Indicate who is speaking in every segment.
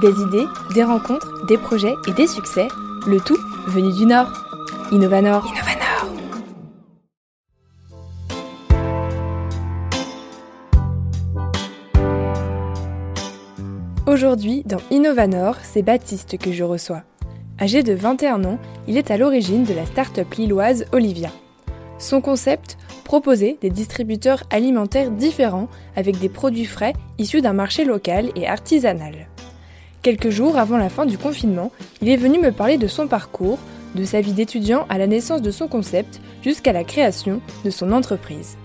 Speaker 1: Des idées, des rencontres, des projets et des succès, le tout venu du Nord. Innovanor. Innovanor. Aujourd'hui, dans Innovanor, c'est Baptiste que je reçois. Âgé de 21 ans, il est à l'origine de la start-up lilloise Olivia. Son concept Proposer des distributeurs alimentaires différents avec des produits frais issus d'un marché local et artisanal. Quelques jours avant la fin du confinement, il est venu me parler de son parcours, de sa vie d'étudiant à la naissance de son concept jusqu'à la création de son entreprise.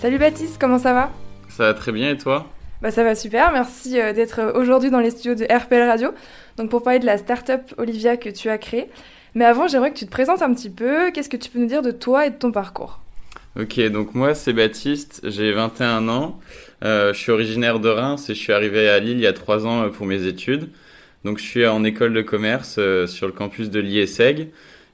Speaker 1: Salut Baptiste, comment ça va?
Speaker 2: Ça va très bien et toi?
Speaker 1: Bah ça va super, merci euh, d'être aujourd'hui dans les studios de RPL Radio. Donc pour parler de la start-up Olivia que tu as créée. Mais avant, j'aimerais que tu te présentes un petit peu. Qu'est-ce que tu peux nous dire de toi et de ton parcours?
Speaker 2: Ok, donc moi c'est Baptiste, j'ai 21 ans, euh, je suis originaire de Reims et je suis arrivé à Lille il y a 3 ans euh, pour mes études. Donc je suis en école de commerce sur le campus de l'IESEG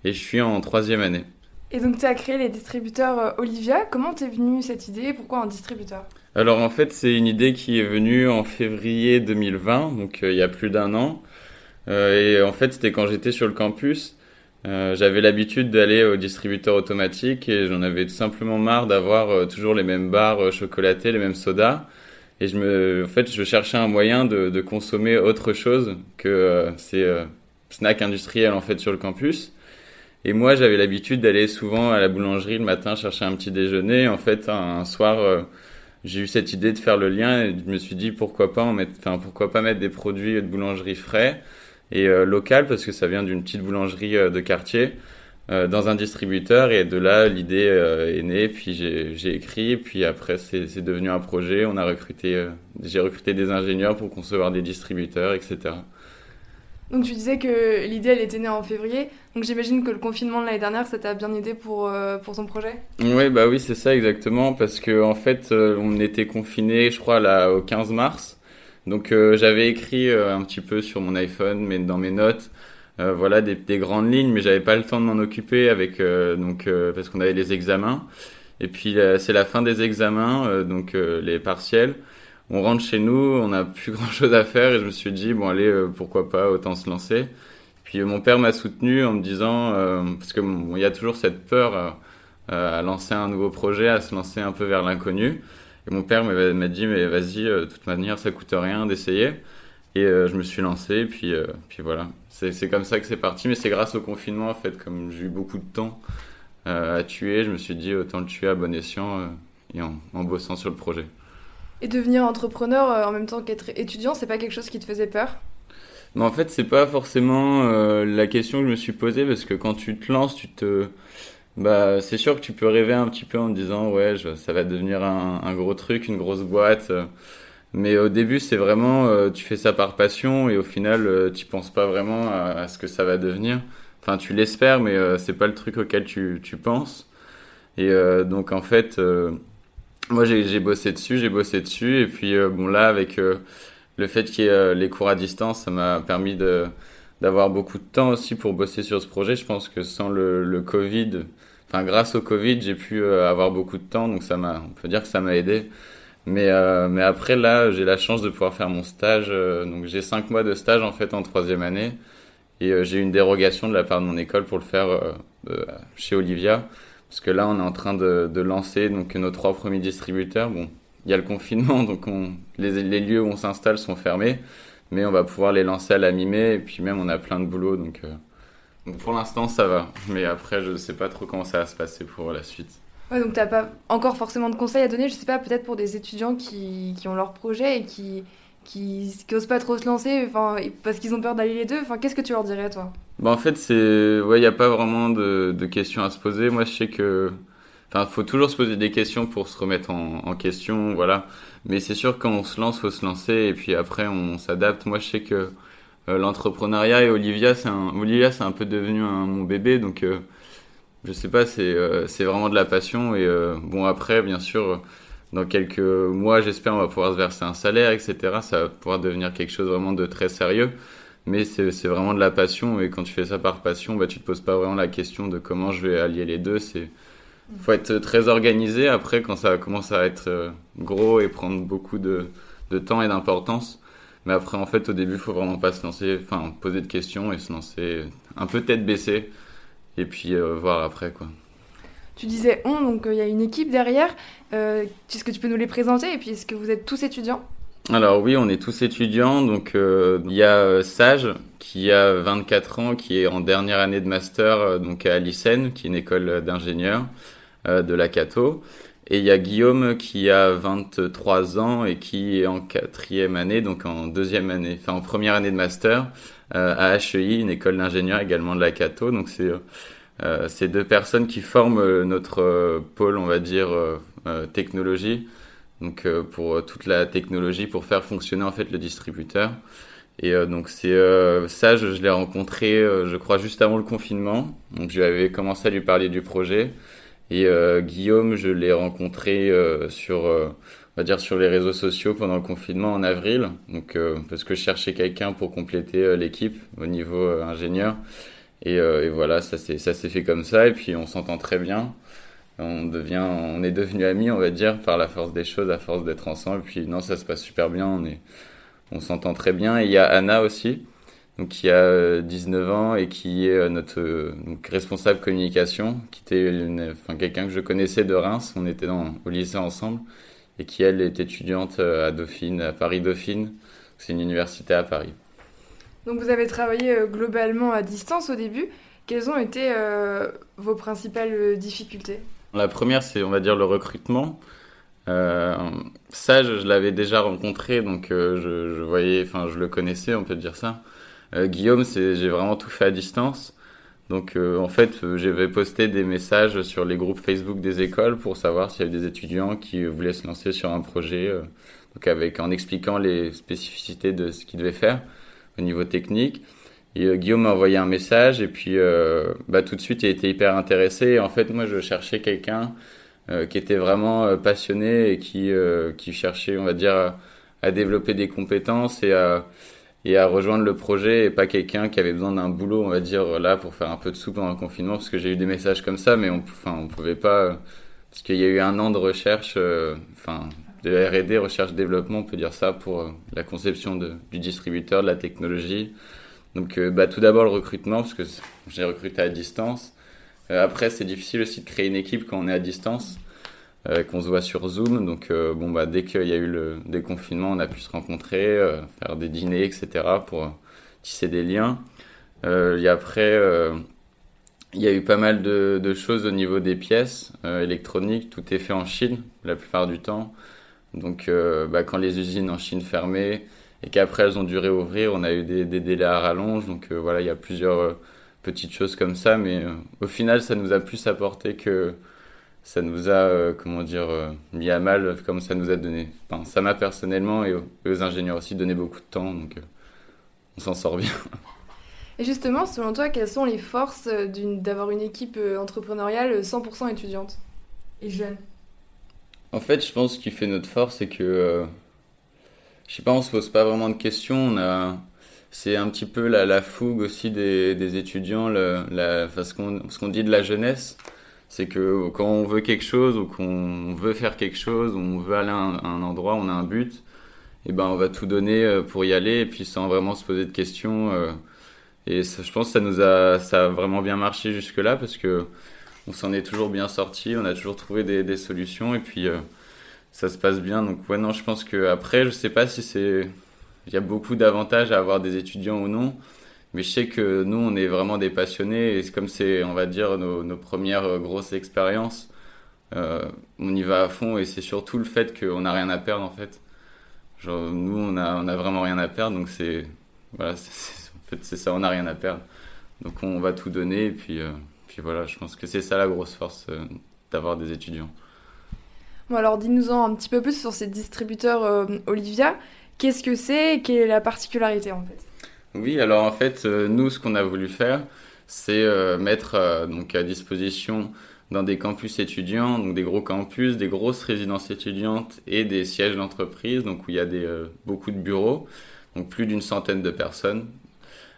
Speaker 2: et je suis en troisième année.
Speaker 1: Et donc tu as créé les distributeurs Olivia. Comment t'es venue cette idée? Pourquoi un distributeur?
Speaker 2: Alors en fait, c'est une idée qui est venue en février 2020, donc euh, il y a plus d'un an. Euh, et en fait, c'était quand j'étais sur le campus. Euh, j'avais l'habitude d'aller au distributeur automatique et j'en avais tout simplement marre d'avoir toujours les mêmes barres chocolatées, les mêmes sodas. Et je me, en fait, je cherchais un moyen de, de consommer autre chose que ces snacks industriels en fait sur le campus. Et moi, j'avais l'habitude d'aller souvent à la boulangerie le matin chercher un petit déjeuner. En fait, un soir j'ai eu cette idée de faire le lien et je me suis dit pourquoi pas en mettre, pourquoi pas mettre des produits de boulangerie frais et euh, local parce que ça vient d'une petite boulangerie euh, de quartier euh, dans un distributeur. Et de là l'idée est née. Puis j'ai écrit. Puis après c'est devenu un projet. On a recruté j'ai recruté des ingénieurs pour concevoir des distributeurs etc
Speaker 1: donc tu disais que l'idée elle était née en février, donc j'imagine que le confinement de l'année dernière ça t'a bien aidé pour, euh, pour ton projet?
Speaker 2: Oui bah oui c'est ça exactement. Parce que en fait on était confiné je crois là au 15 mars, donc euh, j'avais écrit un petit peu sur mon iPhone mais dans mes notes voilà des, des, grandes lignes mais j'avais pas le temps de m'en occuper avec donc parce qu'on avait les examens et puis c'est la fin des examens donc les partiels on rentre chez nous, on n'a plus grand chose à faire et je me suis dit bon allez euh, pourquoi pas autant se lancer. Puis euh, mon père m'a soutenu en me disant euh, parce que il y a toujours cette peur à lancer un nouveau projet, à se lancer un peu vers l'inconnu. Et mon père m'a dit mais vas-y, de toute manière ça coûte rien d'essayer. Et je me suis lancé, puis puis voilà. C'est comme ça que c'est parti, mais c'est grâce au confinement en fait, comme j'ai eu beaucoup de temps à tuer, je me suis dit autant le tuer à bon escient et en bossant sur le projet.
Speaker 1: Et devenir entrepreneur euh, en même temps qu'être étudiant, c'est pas quelque chose qui te faisait peur?
Speaker 2: Mais en fait, c'est pas forcément euh, la question que je me suis posée parce que quand tu te lances, tu te, bah, c'est sûr que tu peux rêver un petit peu en te disant ouais, ça va devenir un, gros truc, une grosse boîte. Mais au début, c'est vraiment, euh, tu fais ça par passion et au final, tu penses pas vraiment à, ce que ça va devenir. Enfin, tu l'espères, mais c'est pas le truc auquel tu, tu penses. Et donc en fait, moi, j'ai bossé dessus, j'ai bossé dessus. Et puis, euh, bon, là, avec euh, le fait qu'il y ait euh, les cours à distance, ça m'a permis de d'avoir beaucoup de temps aussi pour bosser sur ce projet. Je pense que sans le, le Covid, enfin, grâce au Covid, j'ai pu avoir beaucoup de temps. Donc, ça m'a, on peut dire que ça m'a aidé. Mais, mais après, là, j'ai la chance de pouvoir faire mon stage. donc, j'ai cinq mois de stage, en fait, en troisième année. Et j'ai eu une dérogation de la part de mon école pour le faire chez Olivia. Parce que là, on est en train de, de, lancer donc nos trois premiers distributeurs. Bon, il y a le confinement, donc on, les, les, lieux où on s'installe sont fermés, mais on va pouvoir les lancer à la mi-mai. Et puis même, on a plein de boulot, donc, euh, donc pour l'instant, ça va. Mais après, je ne sais pas trop comment ça va se passer pour la suite.
Speaker 1: Ouais, donc tu n'as pas encore forcément de conseils à donner, je sais pas, peut-être pour des étudiants qui, qui ont leur projet et qui qui n'osent pas trop se lancer enfin, parce qu'ils ont peur d'aller les deux. Enfin, Qu'est-ce que tu leur dirais, toi?
Speaker 2: Bah, En fait, il ouais, n'y a pas vraiment de, de, questions à se poser. Moi, je sais que. Enfin, faut toujours se poser des questions pour se remettre en, question, voilà. Mais c'est sûr, quand on se lance, faut se lancer et puis après, on s'adapte. Moi, je sais que euh, l'entrepreneuriat et Olivia, c'est un, Olivia, c'est un peu devenu mon bébé, donc euh, je sais pas, c'est euh, c'est vraiment de la passion. Et euh, bon, après, bien sûr dans quelques mois, j'espère, on va pouvoir se verser un salaire, etc. Ça va pouvoir devenir quelque chose vraiment de très sérieux. Mais c'est vraiment de la passion et quand tu fais ça par passion, bah, tu te poses pas vraiment la question de comment je vais allier les deux. C'est faut être très organisé. Après, quand ça commence à être euh, gros et prendre beaucoup de, de temps et d'importance, Mais après, en fait, au début, il faut vraiment pas se lancer, enfin, poser de questions et se lancer un peu tête baissée et puis voir après, quoi.
Speaker 1: Tu disais on, donc il y a une équipe derrière. est-ce que tu peux nous les présenter Et puis, est-ce que vous êtes tous étudiants?
Speaker 2: Alors oui, on est tous étudiants. Donc euh, il y a euh, Sage qui a 24 ans, qui est en dernière année de master euh, donc à Lycène, qui est une école d'ingénieurs de la Cato. Et il y a Guillaume qui a 23 ans et qui est en quatrième année, donc en deuxième année, enfin en première année de master à HEI, une école d'ingénieurs également de la Cato. Donc c'est ces deux personnes qui forment notre pôle, on va dire, technologie donc euh, pour euh, toute la technologie pour faire fonctionner en fait le distributeur. Et euh, donc c'est ça, je, l'ai rencontré, je crois juste avant le confinement. Donc j'avais commencé à lui parler du projet. Et Guillaume, je l'ai rencontré sur, on va dire sur les réseaux sociaux pendant le confinement en avril. Donc parce que je cherchais quelqu'un pour compléter l'équipe au niveau ingénieur. Et, et, voilà, ça s'est fait comme ça. Et puis on s'entend très bien on devient, on est devenu amis, on va dire, par la force des choses, à force d'être ensemble. Puis non, ça se passe super bien, on est, on s'entend très bien. Et il y a Anna aussi, donc qui a 19 euh, ans et qui est euh, notre euh, responsable communication, qui était enfin, quelqu'un que je connaissais de Reims. On était dans, au lycée ensemble et qui elle est étudiante à Dauphine, à Paris Dauphine. C'est une université à Paris.
Speaker 1: Donc vous avez travaillé globalement à distance au début. Quelles ont été vos principales difficultés?
Speaker 2: La première, c'est, on va dire, le recrutement. Euh, ça, je, l'avais déjà rencontré, donc euh, je, je, voyais, enfin, je le connaissais, on peut dire ça. Euh, Guillaume, j'ai vraiment tout fait à distance. Donc, euh, en fait, j'avais posté des messages sur les groupes Facebook des écoles pour savoir s'il y avait des étudiants qui voulaient se lancer sur un projet, donc avec en expliquant les spécificités de ce qu'ils devaient faire au niveau technique. Et euh, Guillaume m'a envoyé un message et puis euh, bah, tout de suite il était hyper intéressé. en fait moi je cherchais quelqu'un euh, qui était vraiment passionné et qui, qui cherchait on va dire à, à, développer des compétences et à, et à rejoindre le projet et pas quelqu'un qui avait besoin d'un boulot on va dire là pour faire un peu de sous pendant le confinement parce que j'ai eu des messages comme ça mais on enfin on pouvait pas parce qu'il y a eu un an de recherche enfin de R&D recherche développement on peut dire ça pour la conception du distributeur de la technologie donc, euh, bah, tout d'abord le recrutement, parce que j'ai recruté à distance. Euh, après, c'est difficile aussi de créer une équipe quand on est à distance, euh, qu'on se voit sur Zoom. Donc, bon, bah, dès qu'il y a eu le déconfinement, on a pu se rencontrer, faire des dîners, etc., pour tisser des liens. et après, il y a eu pas mal de, choses au niveau des pièces électroniques. Tout est fait en Chine, la plupart du temps. Donc, bah, quand les usines en Chine fermaient, et qu'après elles ont dû réouvrir. On a eu des, délais à rallonge, donc euh, voilà, il y a plusieurs euh, petites choses comme ça, mais euh, au final, ça nous a plus apporté que ça nous a, comment dire, mis à mal, comme ça nous a donné. Enfin, ça m'a personnellement et aux, ingénieurs aussi donné beaucoup de temps, donc on s'en sort bien.
Speaker 1: Et justement, selon toi, quelles sont les forces d'avoir une équipe entrepreneuriale 100% étudiante et jeune
Speaker 2: En fait, je pense qu'il fait notre force, c'est que je sais pas, on se pose pas vraiment de questions. On a, c'est un petit peu la, la fougue aussi des, des étudiants, le, la, enfin, ce qu'on ce qu'on dit de la jeunesse, c'est que quand on veut quelque chose ou qu'on veut faire quelque chose, on veut aller à un, endroit, on a un but, et eh ben on va tout donner euh, pour y aller, et puis sans vraiment se poser de questions. Euh, et je pense que ça nous a, ça a vraiment bien marché jusque là parce que on s'en est toujours bien sorti, on a toujours trouvé des, des solutions, et puis euh, ça se passe bien. Donc ouais, non, je pense que après, je sais pas si c'est, il y a beaucoup d'avantages à avoir des étudiants ou non, mais je sais que nous, on est vraiment des passionnés et comme c'est, on va dire, nos, premières grosses expériences, euh, on y va à fond et c'est surtout le fait qu'on n'a rien à perdre en fait. Genre, nous, on a, vraiment rien à perdre, donc c'est, voilà, en fait, c'est ça, on n'a rien à perdre. Donc on va tout donner et puis, euh, puis voilà, je pense que c'est ça la grosse force euh, d'avoir des étudiants
Speaker 1: alors dis-nous-en un petit peu plus sur ces distributeurs Olivia. Qu'est-ce que c'est et quelle est la particularité en fait?
Speaker 2: Oui, alors en fait, euh, nous, ce qu'on a voulu faire, c'est euh, mettre donc à disposition dans des campus étudiants, donc des gros campus, des grosses résidences étudiantes et des sièges d'entreprise, donc où il y a des, beaucoup de bureaux, donc plus d'une centaine de personnes.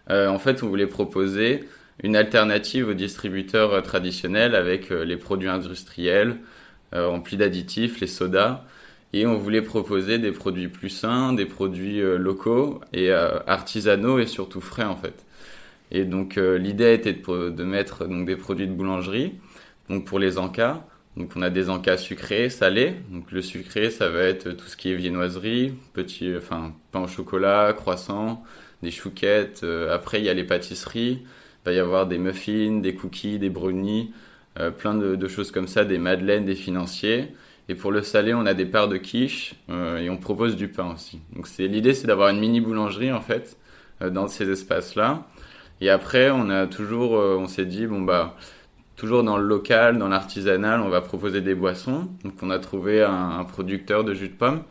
Speaker 2: en fait, on voulait proposer une alternative aux distributeurs traditionnels avec les produits industriels, euh, remplis d'additifs, les sodas. Et on voulait proposer des produits plus sains, des produits locaux et artisanaux et surtout frais en fait. Et donc l'idée était de, de, mettre donc des produits de boulangerie, donc pour les encas, donc on a des encas sucrés, salés. Donc le sucré, ça va être tout ce qui est viennoiserie, petit, enfin pain au chocolat, croissant, des chouquettes. Euh, après il y a les pâtisseries. Il va y avoir des muffins, des cookies, des brownies, euh, plein de, choses comme ça, des madeleines, des financiers. Et pour le salé, on a des parts de quiche euh, et on propose du pain aussi. Donc l'idée, c'est d'avoir une mini boulangerie en fait dans ces espaces-là. Et après, on a toujours, on s'est dit bon bah toujours dans le local, dans l'artisanal, on va proposer des boissons. Donc on a trouvé un, producteur de jus de pomme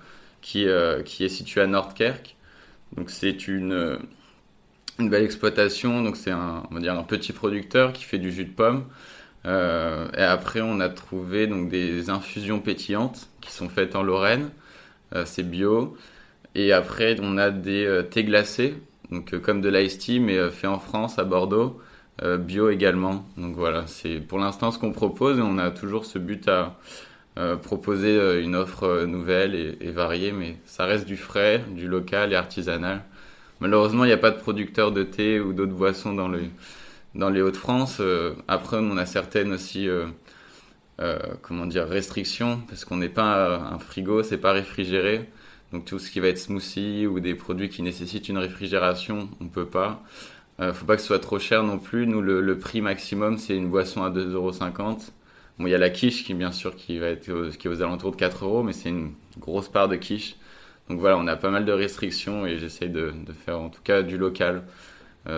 Speaker 2: qui, euh, qui est situé à Nordkerk. Donc c'est une, une belle exploitation. Donc c'est un, on va dire un petit producteur qui fait du jus de pomme. Euh, et après on a trouvé donc des infusions pétillantes qui sont faites en Lorraine. Euh, c'est bio. Et après on a des thés glacés, donc comme de l'ice tea mais fait en France à Bordeaux. Euh, bio également. Donc voilà, c'est pour l'instant ce qu'on propose et on a toujours ce but à euh, proposer euh, une offre nouvelle et, variée, mais ça reste du frais, du local et artisanal. Malheureusement, il n'y a pas de producteurs de thé ou d'autres boissons dans, le, dans les Hauts-de-France. après, on a certaines aussi, comment dire, restrictions, parce qu'on n'est pas un frigo, c'est pas réfrigéré. Donc tout ce qui va être smoothie ou des produits qui nécessitent une réfrigération, on peut pas. Euh, faut pas que ce soit trop cher non plus. Nous, le, prix maximum, c'est une boisson à 2,50€. Bon, il y a la quiche qui, bien sûr, qui va être qui est aux alentours de 4 euros, mais c'est une grosse part de quiche. Donc voilà, on a pas mal de restrictions et j'essaye de, de, faire en tout cas du local euh,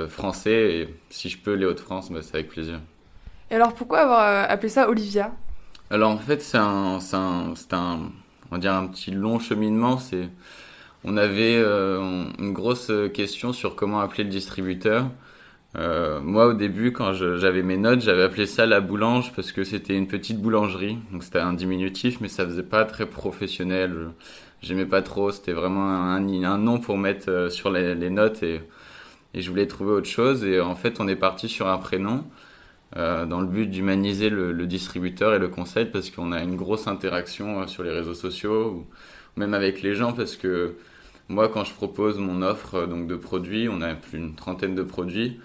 Speaker 2: français. Et si je peux, les Hauts-de-France, bah, c'est avec plaisir.
Speaker 1: Et alors, pourquoi avoir euh, appelé ça Olivia?
Speaker 2: Alors en fait, c'est un, un, un, on dire un petit long cheminement. C'est on avait euh, une grosse question sur comment appeler le distributeur. Euh, moi, au début, quand j'avais mes notes, j'avais appelé ça la boulange parce que c'était une petite boulangerie. Donc c'était un diminutif, mais ça faisait pas très professionnel. J'aimais pas trop. C'était vraiment un, nom pour mettre euh, sur les, notes et, je voulais trouver autre chose. Et en fait, on est parti sur un prénom dans le but d'humaniser le, distributeur et le conseil parce qu'on a une grosse interaction sur les réseaux sociaux ou même avec les gens parce que moi, quand je propose mon offre euh, donc de produits, on a plus d'une trentaine de produits,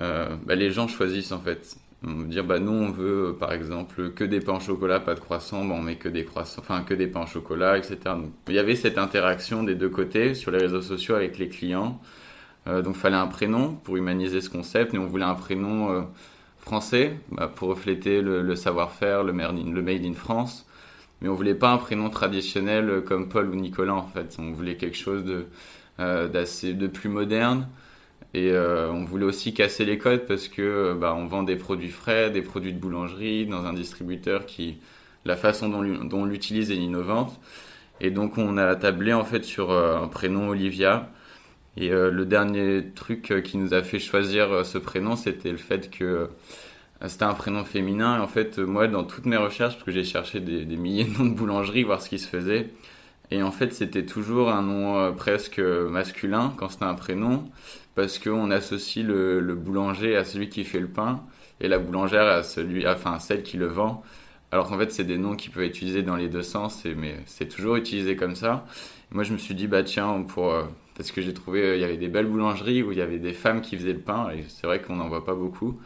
Speaker 2: euh, bah, les gens choisissent en fait. On veut dire, bah, nous, on veut euh, par exemple que des pains au chocolat, pas de croissants, bah, on met que des croissants, enfin que des pains au chocolat, etc. Il y avait cette interaction des deux côtés sur les réseaux sociaux avec les clients. Euh, donc, fallait un prénom pour humaniser ce concept, et on voulait un prénom euh, français bah, pour refléter le, savoir-faire, le, made in France mais on voulait pas un prénom traditionnel euh, comme Paul ou Nicolas en fait. On voulait quelque chose de de plus moderne et on voulait aussi casser les codes parce que bah, on vend des produits frais, des produits de boulangerie dans un distributeur qui la façon dont, dont on l'utilise est innovante et donc on a tablé en fait sur un prénom Olivia. Et le dernier truc qui nous a fait choisir ce prénom, c'était le fait que euh, c'était un prénom féminin. Et en fait, euh, moi, dans toutes mes recherches, parce que j'ai cherché des, milliers de noms de boulangeries, voir ce qui se faisait. Et en fait, c'était toujours un nom euh, presque masculin quand c'était un prénom, parce qu'on associe le, boulanger à celui qui fait le pain et la boulangère à celui, enfin celle qui le vend. Alors qu'en fait, c'est des noms qui peuvent être utilisés dans les deux sens, mais c'est toujours utilisé comme ça. moi, je me suis dit, bah tiens, pour, parce que j'ai trouvé, il y avait des belles boulangeries où il y avait des femmes qui faisaient le pain, et c'est vrai qu'on n'en voit pas beaucoup.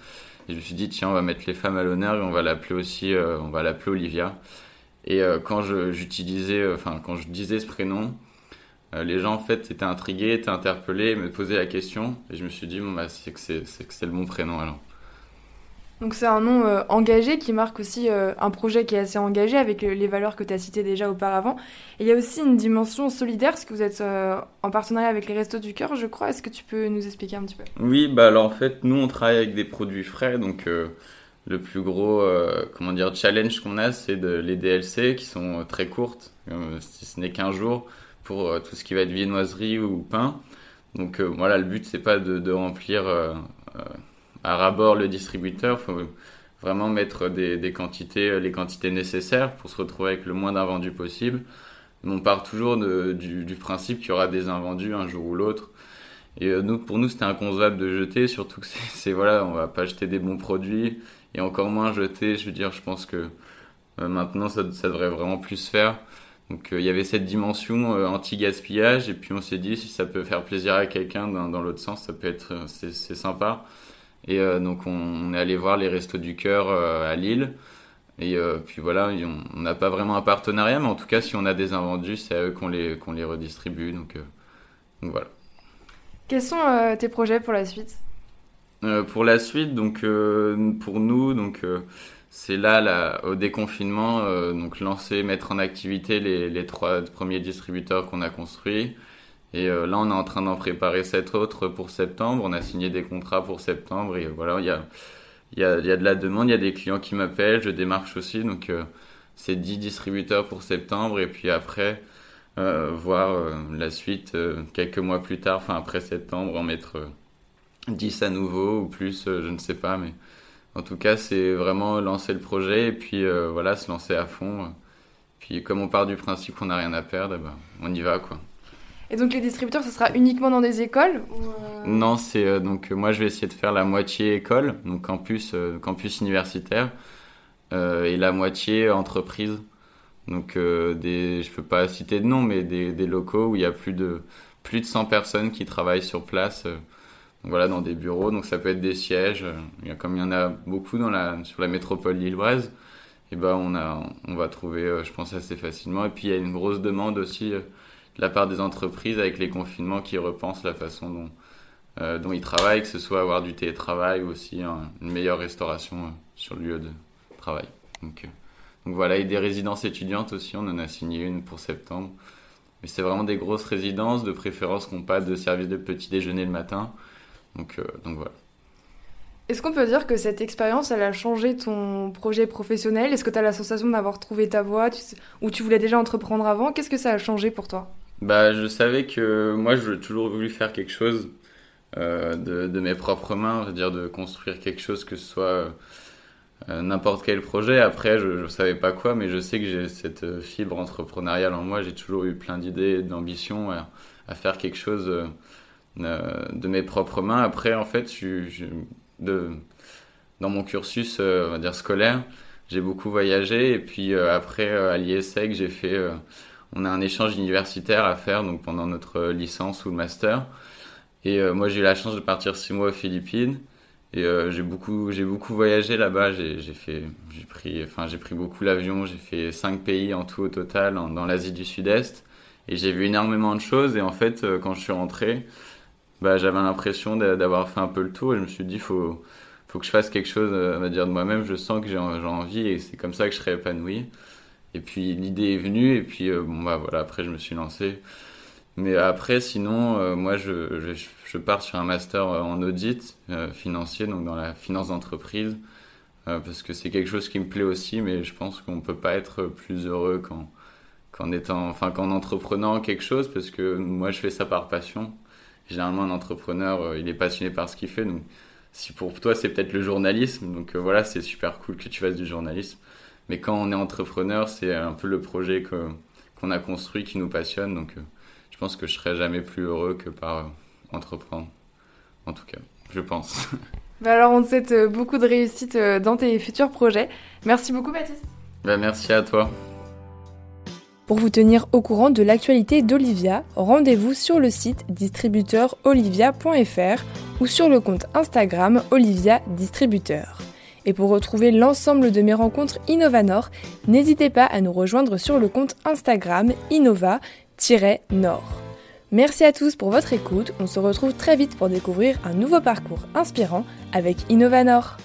Speaker 2: Et je me suis dit, tiens, on va mettre les femmes à l'honneur et on va l'appeler aussi, euh, on va l'appeler Olivia. Et euh, quand j'utilisais, euh, enfin, quand je disais ce prénom, les gens en fait étaient intrigués, étaient interpellés, me posaient la question. Et je me suis dit, bon, bah, c'est que c'est le bon prénom alors.
Speaker 1: Donc c'est un nom euh, engagé qui marque aussi euh, un projet qui est assez engagé avec euh, les valeurs que tu as citées déjà auparavant. Et il y a aussi une dimension solidaire parce que vous êtes en partenariat avec les Restos du Cœur, je crois. Est-ce que tu peux nous expliquer un petit peu?
Speaker 2: Oui, bah alors en fait, nous on travaille avec des produits frais, donc le plus gros comment dire challenge qu'on a, c'est de, les DLC qui sont très courtes, si ce n'est qu'un jour pour tout ce qui va être viennoiserie ou pain. Donc voilà, le but c'est pas de, de remplir à rabord le distributeur. faut vraiment mettre des, quantités, euh, les quantités nécessaires pour se retrouver avec le moins d'invendus possible. on part toujours du, principe qu'il y aura des invendus un jour ou l'autre. Et euh, nous, pour nous, c'était inconcevable de jeter, surtout que c'est, voilà, on va pas jeter des bons produits et encore moins jeter. Je veux dire, je pense que euh, maintenant, ça, devrait vraiment plus se faire. Donc il y avait cette dimension anti-gaspillage et puis on s'est dit si ça peut faire plaisir à quelqu'un dans, dans l'autre sens, ça peut être c'est sympa. Et donc on, est allé voir les Restos du Cœur à Lille. Et puis voilà, on n'a pas vraiment un partenariat, mais en tout cas, si on a des invendus, c'est à eux qu'on les, qu'on les redistribue. Donc, donc voilà.
Speaker 1: Quels sont tes projets pour la suite?
Speaker 2: Euh, pour la suite, donc euh, pour nous, donc euh, c'est là, là, au déconfinement, donc lancer, mettre en activité les, les trois premiers distributeurs qu'on a construits. Et là, on est en train d'en préparer sept autres pour septembre. On a signé des contrats pour septembre et voilà, il y a, y a, y a de la demande, il y a des clients qui m'appellent, je démarche aussi. Donc c'est 10 distributeurs pour septembre et puis après, voir la suite quelques mois plus tard, enfin après septembre, en mettre 10 à nouveau ou plus, euh, je ne sais pas, mais en tout cas, c'est vraiment lancer le projet et puis euh, voilà, se lancer à fond. Puis comme on part du principe qu'on n'a rien à perdre, ben, on y va quoi.
Speaker 1: Et donc les distributeurs, ce sera uniquement dans des écoles euh?
Speaker 2: Non, c'est donc moi je vais essayer de faire la moitié école, donc campus, campus universitaire, et la moitié entreprise. Donc des, je peux pas citer de nom, mais des, locaux où il y a plus de plus de 100 personnes qui travaillent sur place voilà, dans des bureaux. Donc ça peut être des sièges. Comme il y en a beaucoup dans la, sur la métropole lilloise, et ben on, a, on va trouver, euh, je pense, assez facilement. Et puis il y a une grosse demande aussi euh, la part des entreprises avec les confinements qui repensent la façon dont, euh, ils travaillent, que ce soit avoir du télétravail ou aussi une meilleure restauration sur le lieu de travail. Donc, donc voilà, et des résidences étudiantes aussi, on en a signé une pour septembre. Mais c'est vraiment des grosses résidences, de préférence qui n'ont pas de service de petit déjeuner le matin. Donc, euh, voilà.
Speaker 1: Est-ce qu'on peut dire que cette expérience, elle a changé ton projet professionnel? Est-ce que tu as la sensation d'avoir trouvé ta voie? Ou tu voulais déjà entreprendre avant? Qu'est-ce que ça a changé pour toi?
Speaker 2: Bah, Je savais que moi, j'ai toujours voulu faire quelque chose euh, de, mes propres mains, c'est-à-dire de construire quelque chose, que ce soit euh, n'importe quel projet. Après, je ne savais pas quoi, mais je sais que j'ai cette fibre entrepreneuriale en moi. J'ai toujours eu plein d'idées, d'ambitions à, à, faire quelque chose euh, de mes propres mains. Après, en fait, je, de, dans mon cursus, euh, on va dire scolaire, j'ai beaucoup voyagé et puis euh, après à l'ISEC, j'ai fait, on a un échange universitaire à faire donc pendant notre licence ou le master. Et moi, j'ai eu la chance de partir six mois aux Philippines. Et j'ai beaucoup, j'ai beaucoup voyagé là-bas. J'ai, j'ai pris, enfin, j'ai pris beaucoup l'avion. J'ai fait cinq pays en tout au total dans l'Asie du Sud-Est. Et j'ai vu énormément de choses. Et en fait, quand je suis rentré, bah, j'avais l'impression d'avoir fait un peu le tour et je me suis dit, faut, faut que je fasse quelque chose, euh, on va dire, de moi-même. Je sens que j'ai envie et c'est comme ça que je serai épanoui. Et puis l'idée est venue et puis euh, bon bah voilà après je me suis lancé. Mais après sinon euh, moi je, je, pars sur un master en audit financier donc dans la finance d'entreprise parce que c'est quelque chose qui me plaît aussi mais je pense qu'on peut pas être plus heureux qu'en qu'en étant enfin qu'en entreprenant quelque chose parce que moi je fais ça par passion généralement un entrepreneur euh, il est passionné par ce qu'il fait donc si pour toi c'est peut-être le journalisme donc euh, voilà c'est super cool que tu fasses du journalisme mais quand on est entrepreneur c'est un peu le projet que qu'on a construit qui nous passionne. Donc euh, je pense que je serais jamais plus heureux que par entreprendre. En tout cas je pense.
Speaker 1: Bah alors on te souhaite beaucoup de réussite dans tes futurs projets. Merci beaucoup Baptiste.
Speaker 2: Bah, merci à toi.
Speaker 1: Pour vous tenir au courant de l'actualité d'Olivia, rendez-vous sur le site distributeurolivia.fr ou sur le compte Instagram Olivia Distributeur. Et pour retrouver l'ensemble de mes rencontres Innovanor, n'hésitez pas à nous rejoindre sur le compte Instagram Innova-Nord. Merci à tous pour votre écoute, on se retrouve très vite pour découvrir un nouveau parcours inspirant avec Innovanor.